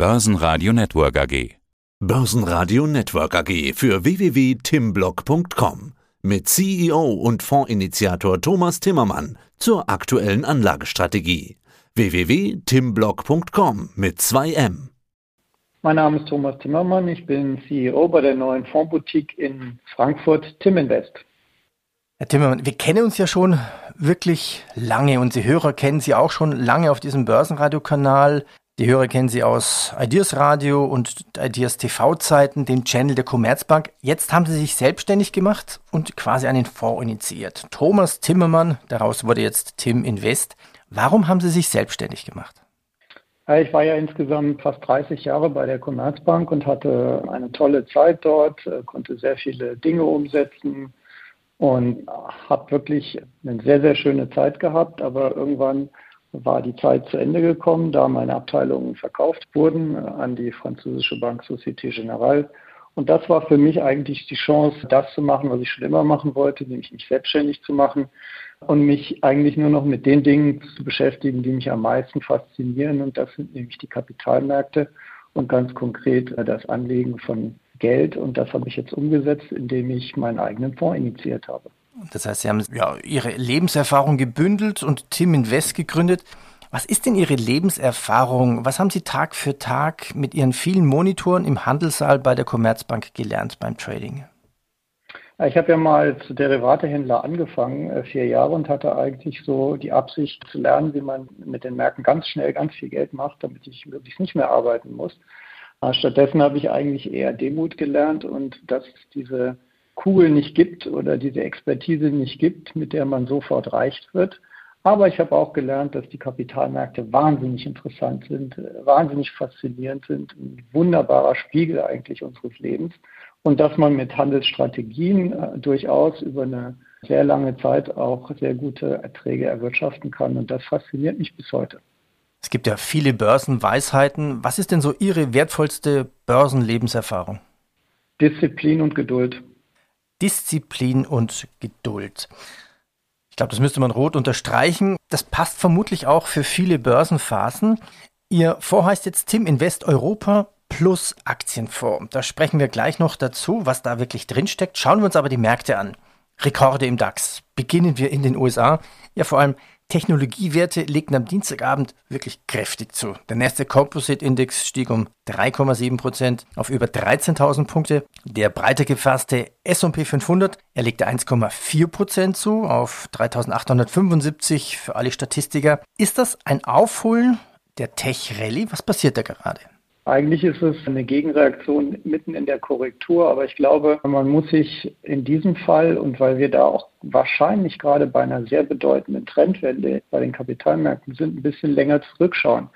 Börsenradio Network AG. Börsenradio Network AG für www.timblock.com mit CEO und Fondsinitiator Thomas Timmermann zur aktuellen Anlagestrategie. www.timblock.com mit 2M. Mein Name ist Thomas Timmermann, ich bin CEO bei der neuen Fondsboutique in Frankfurt Timinvest. Herr Timmermann, wir kennen uns ja schon wirklich lange. Unsere Hörer kennen Sie auch schon lange auf diesem Börsenradiokanal. Die Hörer kennen Sie aus Ideas Radio und Ideas TV-Zeiten, dem Channel der Commerzbank. Jetzt haben Sie sich selbstständig gemacht und quasi einen Fonds initiiert. Thomas Timmermann, daraus wurde jetzt Tim Invest. Warum haben Sie sich selbstständig gemacht? Ich war ja insgesamt fast 30 Jahre bei der Commerzbank und hatte eine tolle Zeit dort, konnte sehr viele Dinge umsetzen, und habe wirklich eine sehr, sehr schöne Zeit gehabt, aber irgendwann war die Zeit zu Ende gekommen, da meine Abteilungen verkauft wurden an die französische Bank Société Générale. Und das war für mich eigentlich die Chance, das zu machen, was ich schon immer machen wollte, nämlich mich selbstständig zu machen und mich eigentlich nur noch mit den Dingen zu beschäftigen, die mich am meisten faszinieren. Und das sind nämlich die Kapitalmärkte und ganz konkret das Anlegen von Geld und das habe ich jetzt umgesetzt, indem ich meinen eigenen Fonds initiiert habe. Das heißt, Sie haben ja, Ihre Lebenserfahrung gebündelt und Tim Invest gegründet. Was ist denn Ihre Lebenserfahrung? Was haben Sie Tag für Tag mit Ihren vielen Monitoren im Handelssaal bei der Commerzbank gelernt beim Trading? Ich habe ja mal als Derivatehändler angefangen, äh, vier Jahre, und hatte eigentlich so die Absicht zu lernen, wie man mit den Märkten ganz schnell ganz viel Geld macht, damit ich wirklich nicht mehr arbeiten muss. Stattdessen habe ich eigentlich eher Demut gelernt und dass es diese Kugel nicht gibt oder diese Expertise nicht gibt, mit der man sofort reich wird. Aber ich habe auch gelernt, dass die Kapitalmärkte wahnsinnig interessant sind, wahnsinnig faszinierend sind, ein wunderbarer Spiegel eigentlich unseres Lebens und dass man mit Handelsstrategien äh, durchaus über eine sehr lange Zeit auch sehr gute Erträge erwirtschaften kann. Und das fasziniert mich bis heute. Es gibt ja viele Börsenweisheiten. Was ist denn so Ihre wertvollste Börsenlebenserfahrung? Disziplin und Geduld. Disziplin und Geduld. Ich glaube, das müsste man rot unterstreichen. Das passt vermutlich auch für viele Börsenphasen. Ihr Fonds heißt jetzt Tim Invest Europa Plus Aktienfonds. Da sprechen wir gleich noch dazu, was da wirklich drinsteckt. Schauen wir uns aber die Märkte an. Rekorde im DAX. Beginnen wir in den USA. Ja, vor allem Technologiewerte legten am Dienstagabend wirklich kräftig zu. Der Nasdaq Composite Index stieg um 3,7 Prozent auf über 13.000 Punkte. Der breiter gefasste S&P 500, er legte 1,4 Prozent zu auf 3.875 für alle Statistiker. Ist das ein Aufholen der Tech-Rallye? Was passiert da gerade? Eigentlich ist es eine Gegenreaktion mitten in der Korrektur, aber ich glaube, man muss sich in diesem Fall und weil wir da auch wahrscheinlich gerade bei einer sehr bedeutenden Trendwende bei den Kapitalmärkten sind, ein bisschen länger zurückschauen.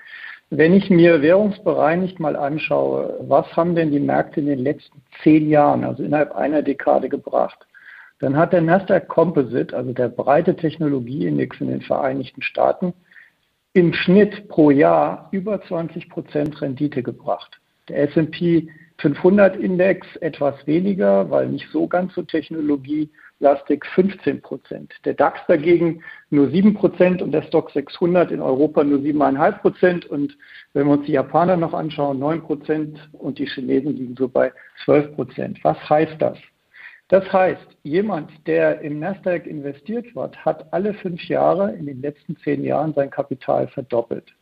Wenn ich mir währungsbereinigt mal anschaue, was haben denn die Märkte in den letzten zehn Jahren, also innerhalb einer Dekade gebracht, dann hat der Nasdaq Composite, also der breite Technologieindex in den Vereinigten Staaten, im Schnitt pro Jahr über 20 Prozent Rendite gebracht. Der S&P 500 Index etwas weniger, weil nicht so ganz so technologielastig 15 Prozent. Der DAX dagegen nur 7 Prozent und der Stock 600 in Europa nur 7,5 Prozent. Und wenn wir uns die Japaner noch anschauen, 9 Prozent und die Chinesen liegen so bei 12 Prozent. Was heißt das? Das heißt, jemand, der im Nasdaq investiert wird, hat alle fünf Jahre in den letzten zehn Jahren sein Kapital verdoppelt.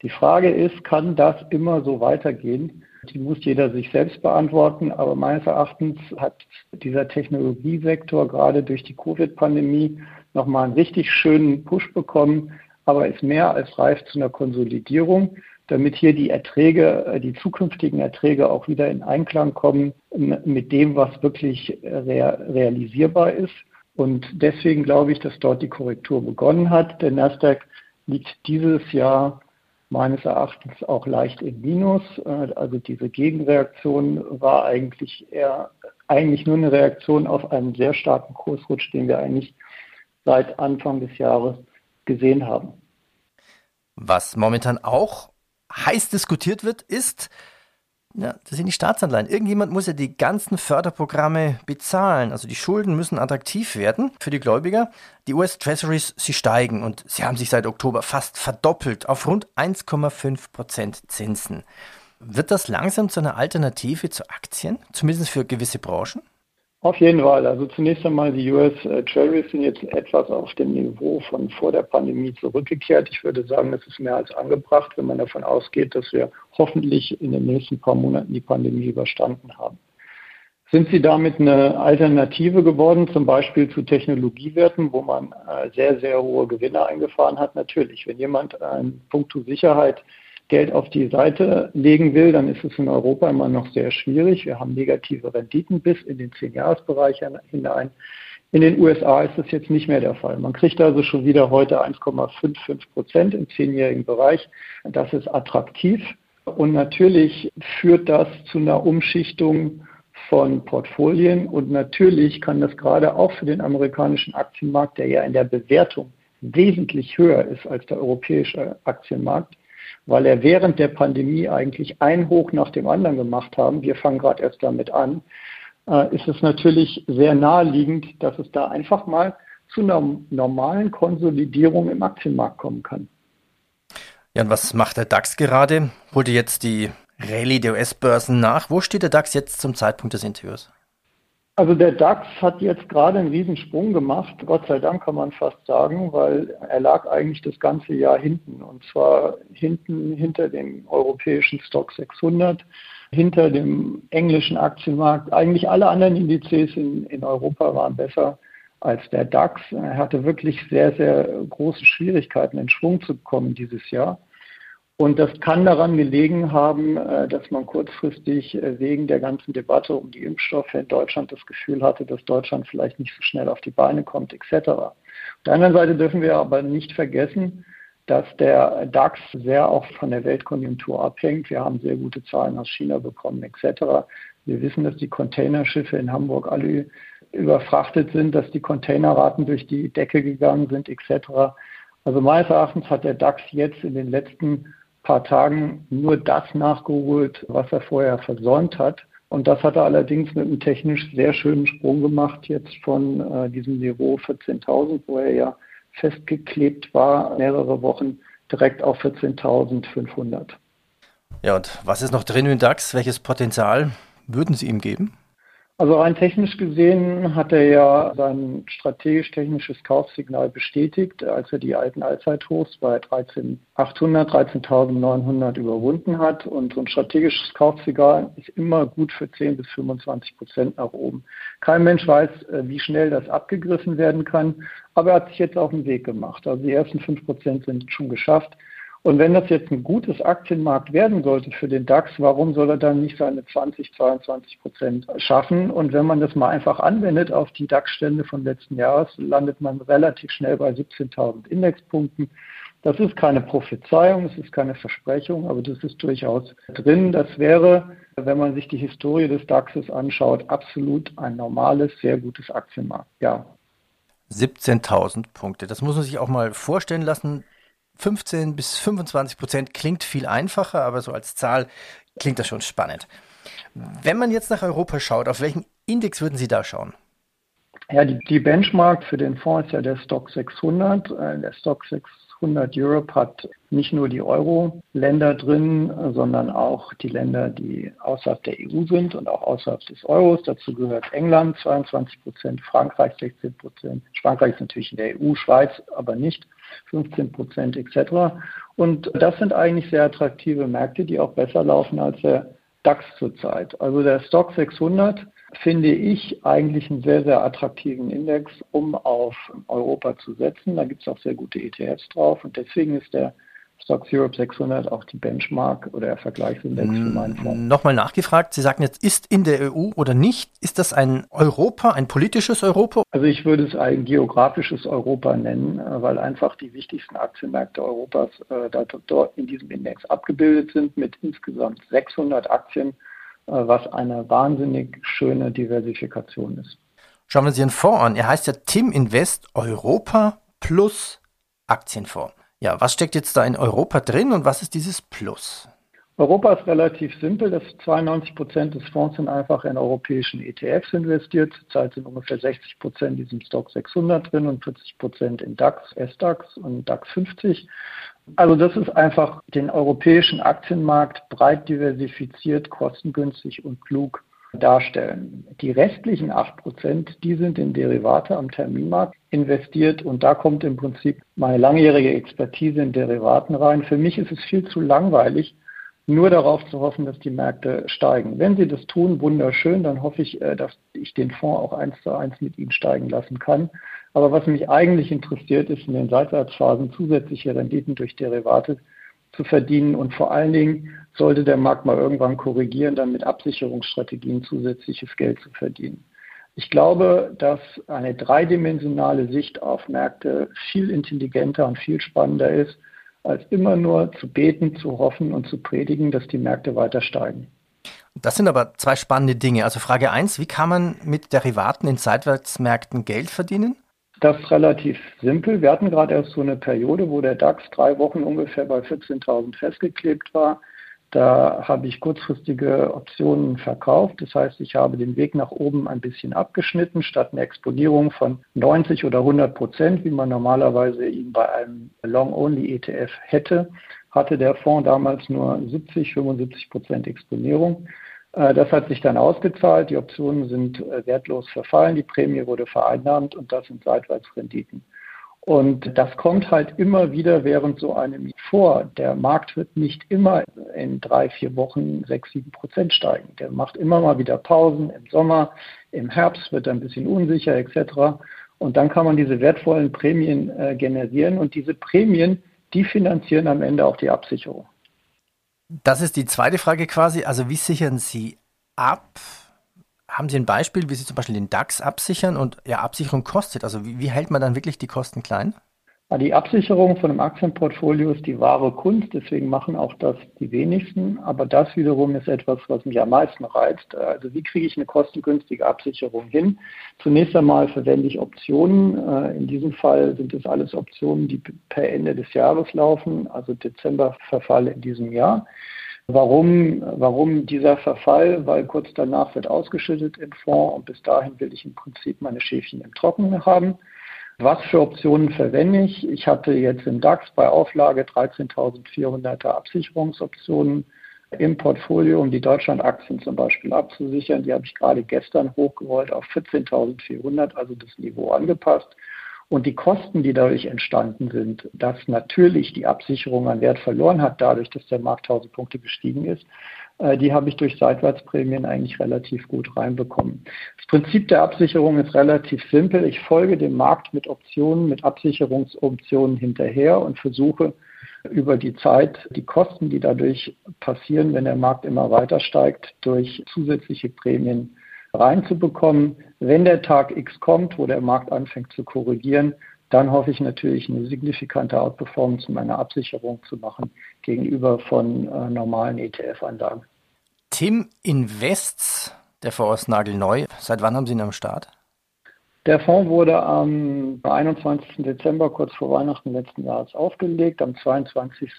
Die Frage ist, kann das immer so weitergehen? Die muss jeder sich selbst beantworten, aber meines Erachtens hat dieser Technologiesektor gerade durch die Covid-Pandemie nochmal einen richtig schönen Push bekommen, aber ist mehr als reif zu einer Konsolidierung damit hier die Erträge, äh, die zukünftigen Erträge auch wieder in Einklang kommen mit dem, was wirklich realisierbar ist. Und deswegen glaube ich, dass dort die Korrektur begonnen hat. Der Nasdaq liegt dieses Jahr meines Erachtens auch leicht im Minus. Äh, also diese Gegenreaktion war eigentlich eher eigentlich nur eine Reaktion auf einen sehr starken Kursrutsch, den wir eigentlich seit Anfang des Jahres gesehen haben. Was momentan auch heiß diskutiert wird, ist, ja, das sind die Staatsanleihen. Irgendjemand muss ja die ganzen Förderprogramme bezahlen. Also die Schulden müssen attraktiv werden für die Gläubiger. Die US Treasuries, sie steigen und sie haben sich seit Oktober fast verdoppelt auf rund 1,5 Prozent Zinsen. Wird das langsam zu einer Alternative zu Aktien, zumindest für gewisse Branchen? Auf jeden Fall. Also zunächst einmal die US äh, Treasuries sind jetzt etwas auf dem Niveau von vor der Pandemie zurückgekehrt. Ich würde sagen, das ist mehr als angebracht, wenn man davon ausgeht, dass wir hoffentlich in den nächsten paar Monaten die Pandemie überstanden haben. Sind sie damit eine Alternative geworden, zum Beispiel zu Technologiewerten, wo man äh, sehr, sehr hohe Gewinne eingefahren hat? Natürlich. Wenn jemand in puncto Sicherheit Geld auf die Seite legen will, dann ist es in Europa immer noch sehr schwierig. Wir haben negative Renditen bis in den Zehnjahresbereich hinein. In den USA ist das jetzt nicht mehr der Fall. Man kriegt also schon wieder heute 1,55 Prozent im zehnjährigen Bereich. Das ist attraktiv. Und natürlich führt das zu einer Umschichtung von Portfolien. Und natürlich kann das gerade auch für den amerikanischen Aktienmarkt, der ja in der Bewertung wesentlich höher ist als der europäische Aktienmarkt, weil er während der Pandemie eigentlich ein Hoch nach dem anderen gemacht haben. Wir fangen gerade erst damit an. Äh, ist es natürlich sehr naheliegend, dass es da einfach mal zu einer normalen Konsolidierung im Aktienmarkt kommen kann. Ja, und was macht der DAX gerade? Holt ihr jetzt die Rallye der US-Börsen nach? Wo steht der DAX jetzt zum Zeitpunkt des Interviews? Also der DAX hat jetzt gerade einen Riesensprung gemacht, Gott sei Dank kann man fast sagen, weil er lag eigentlich das ganze Jahr hinten. Und zwar hinten hinter dem europäischen Stock 600, hinter dem englischen Aktienmarkt. Eigentlich alle anderen Indizes in, in Europa waren besser als der DAX. Er hatte wirklich sehr, sehr große Schwierigkeiten, in Schwung zu kommen dieses Jahr. Und das kann daran gelegen haben, äh, dass man kurzfristig äh, wegen der ganzen Debatte um die Impfstoffe in Deutschland das Gefühl hatte, dass Deutschland vielleicht nicht so schnell auf die Beine kommt, etc. Auf der anderen Seite dürfen wir aber nicht vergessen, dass der DAX sehr auch von der Weltkonjunktur abhängt. Wir haben sehr gute Zahlen aus China bekommen, etc. Wir wissen, dass die Containerschiffe in Hamburg alle überfrachtet sind, dass die Containerraten durch die Decke gegangen sind, etc. Also meines Erachtens hat der DAX jetzt in den letzten paar Tagen nur das nachgeholt, was er vorher versäumt hat. Und das hat er allerdings mit einem technisch sehr schönen Sprung gemacht, jetzt von äh, diesem Niveau 14.000, wo er ja festgeklebt war, mehrere Wochen direkt auf 14.500. Ja, und was ist noch drin im DAX? Welches Potenzial würden Sie ihm geben? Also rein technisch gesehen hat er ja sein strategisch-technisches Kaufsignal bestätigt, als er die alten Allzeithochs bei 13.800, 13.900 überwunden hat. Und so ein strategisches Kaufsignal ist immer gut für 10 bis 25 Prozent nach oben. Kein Mensch weiß, äh, wie schnell das abgegriffen werden kann, aber er hat sich jetzt auf den Weg gemacht. Also die ersten 5 Prozent sind schon geschafft. Und wenn das jetzt ein gutes Aktienmarkt werden sollte für den DAX, warum soll er dann nicht seine 20, 22 Prozent schaffen? Und wenn man das mal einfach anwendet auf die DAX-Stände von letzten Jahres, landet man relativ schnell bei 17.000 Indexpunkten. Das ist keine Prophezeiung, es ist keine Versprechung, aber das ist durchaus drin. Das wäre, wenn man sich die Historie des DAXes anschaut, absolut ein normales, sehr gutes Aktienmarkt. Ja. 17.000 Punkte. Das muss man sich auch mal vorstellen lassen. 15 bis 25 Prozent klingt viel einfacher, aber so als Zahl klingt das schon spannend. Wenn man jetzt nach Europa schaut, auf welchen Index würden Sie da schauen? Ja, die, die Benchmark für den Fonds ist ja der Stock 600. Äh, der Stock 600 Europe hat nicht nur die Euro-Länder drin, sondern auch die Länder, die außerhalb der EU sind und auch außerhalb des Euros. Dazu gehört England 22 Prozent, Frankreich 16 Prozent. Frankreich ist natürlich in der EU, Schweiz aber nicht. 15 Prozent etc. Und das sind eigentlich sehr attraktive Märkte, die auch besser laufen als der DAX zurzeit. Also der Stock 600 finde ich eigentlich einen sehr, sehr attraktiven Index, um auf Europa zu setzen. Da gibt es auch sehr gute ETFs drauf und deswegen ist der Stocks Europe 600 auch die Benchmark oder der Vergleichsindex für meinen Fonds. Nochmal nachgefragt, Sie sagten jetzt, ist in der EU oder nicht? Ist das ein Europa, ein politisches Europa? Also ich würde es ein geografisches Europa nennen, weil einfach die wichtigsten Aktienmärkte Europas äh, dort in diesem Index abgebildet sind mit insgesamt 600 Aktien, was eine wahnsinnig schöne Diversifikation ist. Schauen wir uns Ihren Fonds an. Er heißt ja Tim Invest Europa plus Aktienfonds. Ja, was steckt jetzt da in Europa drin und was ist dieses Plus? Europa ist relativ simpel. Das 92 Prozent des Fonds sind einfach in europäischen ETFs investiert. Zurzeit sind ungefähr 60 Prozent in diesem Stock 600 drin und 40 Prozent in DAX, SDAX und DAX 50. Also das ist einfach den europäischen Aktienmarkt breit diversifiziert, kostengünstig und klug darstellen. Die restlichen 8 Prozent, die sind in Derivate am Terminmarkt investiert und da kommt im Prinzip meine langjährige Expertise in Derivaten rein. Für mich ist es viel zu langweilig, nur darauf zu hoffen, dass die Märkte steigen. Wenn sie das tun, wunderschön, dann hoffe ich, äh, dass ich den Fonds auch eins zu eins mit ihnen steigen lassen kann. Aber was mich eigentlich interessiert, ist in den Seitwärtsphasen zusätzliche Renditen durch Derivate zu verdienen und vor allen Dingen sollte der Markt mal irgendwann korrigieren, dann mit Absicherungsstrategien zusätzliches Geld zu verdienen. Ich glaube, dass eine dreidimensionale Sicht auf Märkte viel intelligenter und viel spannender ist, als immer nur zu beten, zu hoffen und zu predigen, dass die Märkte weiter steigen. Das sind aber zwei spannende Dinge. Also Frage 1, wie kann man mit Derivaten in Seitwärtsmärkten Geld verdienen? Das ist relativ simpel. Wir hatten gerade erst so eine Periode, wo der DAX drei Wochen ungefähr bei 14.000 festgeklebt war. Da habe ich kurzfristige Optionen verkauft. Das heißt, ich habe den Weg nach oben ein bisschen abgeschnitten, statt einer Exponierung von 90 oder 100 Prozent, wie man normalerweise ihn bei einem Long-Only-ETF hätte, hatte der Fonds damals nur 70, 75 Prozent Exponierung. Äh, das hat sich dann ausgezahlt. Die Optionen sind äh, wertlos verfallen, die Prämie wurde vereinnahmt und das sind Seitwärtsrenditen. Und das kommt halt immer wieder während so einem vor. Der Markt wird nicht immer in drei, vier Wochen sechs, sieben Prozent steigen. Der macht immer mal wieder Pausen im Sommer, im Herbst wird er ein bisschen unsicher etc. Und dann kann man diese wertvollen Prämien äh, generieren und diese Prämien, die finanzieren am Ende auch die Absicherung. Das ist die zweite Frage quasi. Also wie sichern Sie ab? Haben Sie ein Beispiel, wie Sie zum Beispiel den DAX absichern und ja, Absicherung kostet? Also wie, wie hält man dann wirklich die Kosten klein? Die Absicherung von einem Aktienportfolio ist die wahre Kunst, deswegen machen auch das die wenigsten. Aber das wiederum ist etwas, was mich am meisten reizt. Also wie kriege ich eine kostengünstige Absicherung hin? Zunächst einmal verwende ich Optionen. Äh, in diesem Fall sind es alles Optionen, die per Ende des Jahres laufen, also Dezember Verfall in diesem Jahr. Warum, warum dieser Verfall? Weil kurz danach wird ausgeschüttet im Fonds und bis dahin will ich im Prinzip meine Schäfchen im Trockenen haben. Was für Optionen verwende ich? Ich hatte jetzt im DAX bei Auflage 13.400er Absicherungsoptionen im Portfolio, um die Deutschlandaktien zum Beispiel abzusichern. Die habe ich gerade gestern hochgerollt auf 14.400, also das Niveau angepasst. Und die Kosten, die dadurch entstanden sind, dass natürlich die Absicherung an Wert verloren hat, dadurch, dass der Markt 1000 Punkte gestiegen ist, äh, die habe ich durch Seitwärtsprämien eigentlich relativ gut reinbekommen. Das Prinzip der Absicherung ist relativ simpel. Ich folge dem Markt mit Optionen, mit Absicherungsoptionen hinterher und versuche über die Zeit die Kosten, die dadurch passieren, wenn der Markt immer weiter steigt, durch zusätzliche Prämien reinzubekommen. Wenn der Tag X kommt, wo der Markt anfängt zu korrigieren, dann hoffe ich natürlich eine signifikante Outperformance in meiner Absicherung zu machen gegenüber von äh, normalen ETF-Anlagen. Tim Invests, der Fonds nagelneu. Seit wann haben Sie ihn am Start? Der Fonds wurde am 21. Dezember, kurz vor Weihnachten letzten Jahres, aufgelegt. Am 22.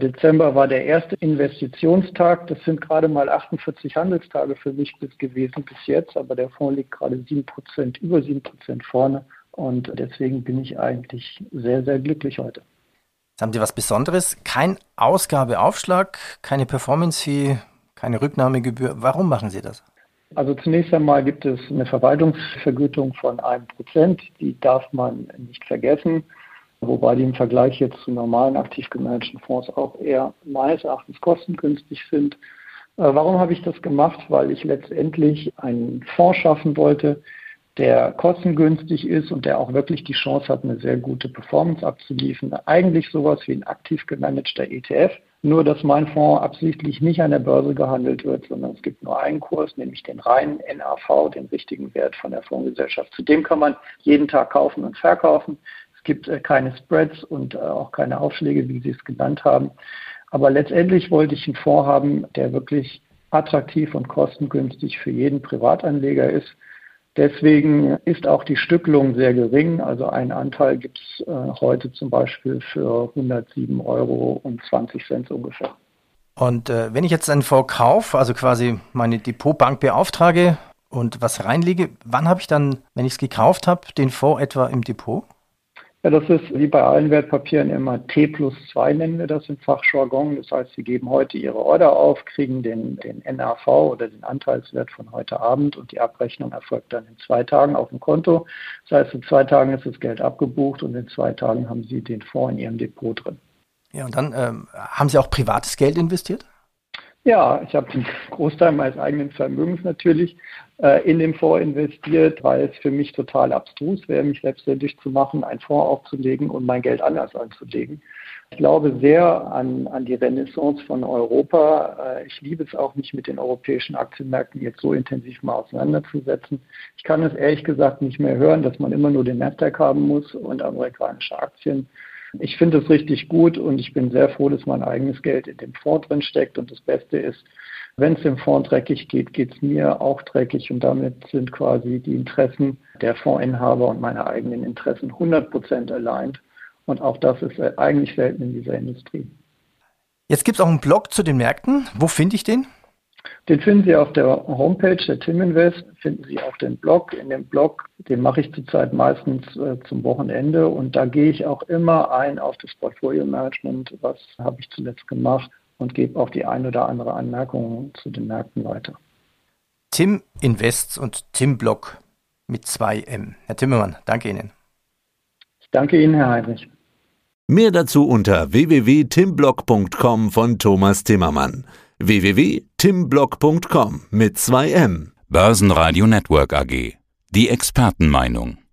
Dezember war der erste Investitionstag. Das sind gerade mal 48 Handelstage für mich bis gewesen bis jetzt, aber der Fonds liegt gerade 7%, über 7% vorne. Und deswegen bin ich eigentlich sehr, sehr glücklich heute. Jetzt haben Sie was Besonderes. Kein Ausgabeaufschlag, keine Performance-Fee, keine Rücknahmegebühr. Warum machen Sie das? Also zunächst einmal gibt es eine Verwaltungsvergütung von einem Prozent. Die darf man nicht vergessen wobei die im Vergleich jetzt zu normalen aktiv gemanagten Fonds auch eher meines Erachtens kostengünstig sind. Äh, warum habe ich das gemacht? Weil ich letztendlich einen Fonds schaffen wollte, der kostengünstig ist und der auch wirklich die Chance hat, eine sehr gute Performance abzuliefern. Eigentlich sowas wie ein aktiv gemanagter ETF, nur dass mein Fonds absichtlich nicht an der Börse gehandelt wird, sondern es gibt nur einen Kurs, nämlich den reinen NAV, den richtigen Wert von der Fondsgesellschaft. Zudem kann man jeden Tag kaufen und verkaufen gibt äh, keine Spreads und äh, auch keine Aufschläge, wie Sie es genannt haben. Aber letztendlich wollte ich einen Fonds haben, der wirklich attraktiv und kostengünstig für jeden Privatanleger ist. Deswegen ist auch die Stückelung sehr gering. Also einen Anteil gibt es äh, heute zum Beispiel für 107 Euro und 20 Cent ungefähr. Und äh, wenn ich jetzt einen Fonds kaufe, also quasi meine Depotbank beauftrage und was reinlege, wann habe ich dann, wenn ich es gekauft habe, den Fonds etwa im Depot? Ja, das ist wie bei allen Wertpapieren immer T plus 2 nennen wir das im Fachjargon. Das heißt, Sie geben heute Ihre Order auf, kriegen den, den NAV oder den Anteilswert von heute Abend und die Abrechnung erfolgt dann in zwei Tagen auf dem Konto. Das heißt, in zwei Tagen ist das Geld abgebucht und in zwei Tagen haben Sie den Fonds in Ihrem Depot drin. Ja, und dann ähm, haben Sie auch privates Geld investiert? Ja, ich habe den Großteil meines eigenen Vermögens natürlich äh, in den Fonds investiert, weil es für mich total abstrus wäre, mich selbstständig zu machen, einen Fonds aufzulegen und mein Geld anders anzulegen. Ich glaube sehr an, an die Renaissance von Europa. Äh, ich liebe es auch, mich mit den europäischen Aktienmärkten jetzt so intensiv mal auseinanderzusetzen. Ich kann es ehrlich gesagt nicht mehr hören, dass man immer nur den Nasdaq haben muss und amerikanische Aktien. Ich finde es richtig gut und ich bin sehr froh, dass mein eigenes Geld in dem Fonds drin steckt. Und das Beste ist, wenn es dem Fonds dreckig geht, geht es mir auch dreckig und damit sind quasi die Interessen der Fondsinhaber und meine eigenen Interessen 100 Prozent aligned. Und auch das ist eigentlich selten in dieser Industrie. Jetzt gibt es auch einen Blog zu den Märkten. Wo finde ich den? Den finden Sie auf der Homepage der Tim Invest, finden Sie auch den Blog. In dem Blog, den mache ich zurzeit meistens äh, zum Wochenende und da gehe ich auch immer ein auf das Portfolio Management, was habe ich zuletzt gemacht und gebe auch die ein oder andere Anmerkung zu den Märkten weiter. Tim Invest und Tim Blog mit zwei M. Herr Timmermann, danke Ihnen. Ich danke Ihnen, Herr Heinrich. Mehr dazu unter www.timblog.com von Thomas Timmermann www.timblog.com mit 2 M. Börsenradio Network AG. Die Expertenmeinung.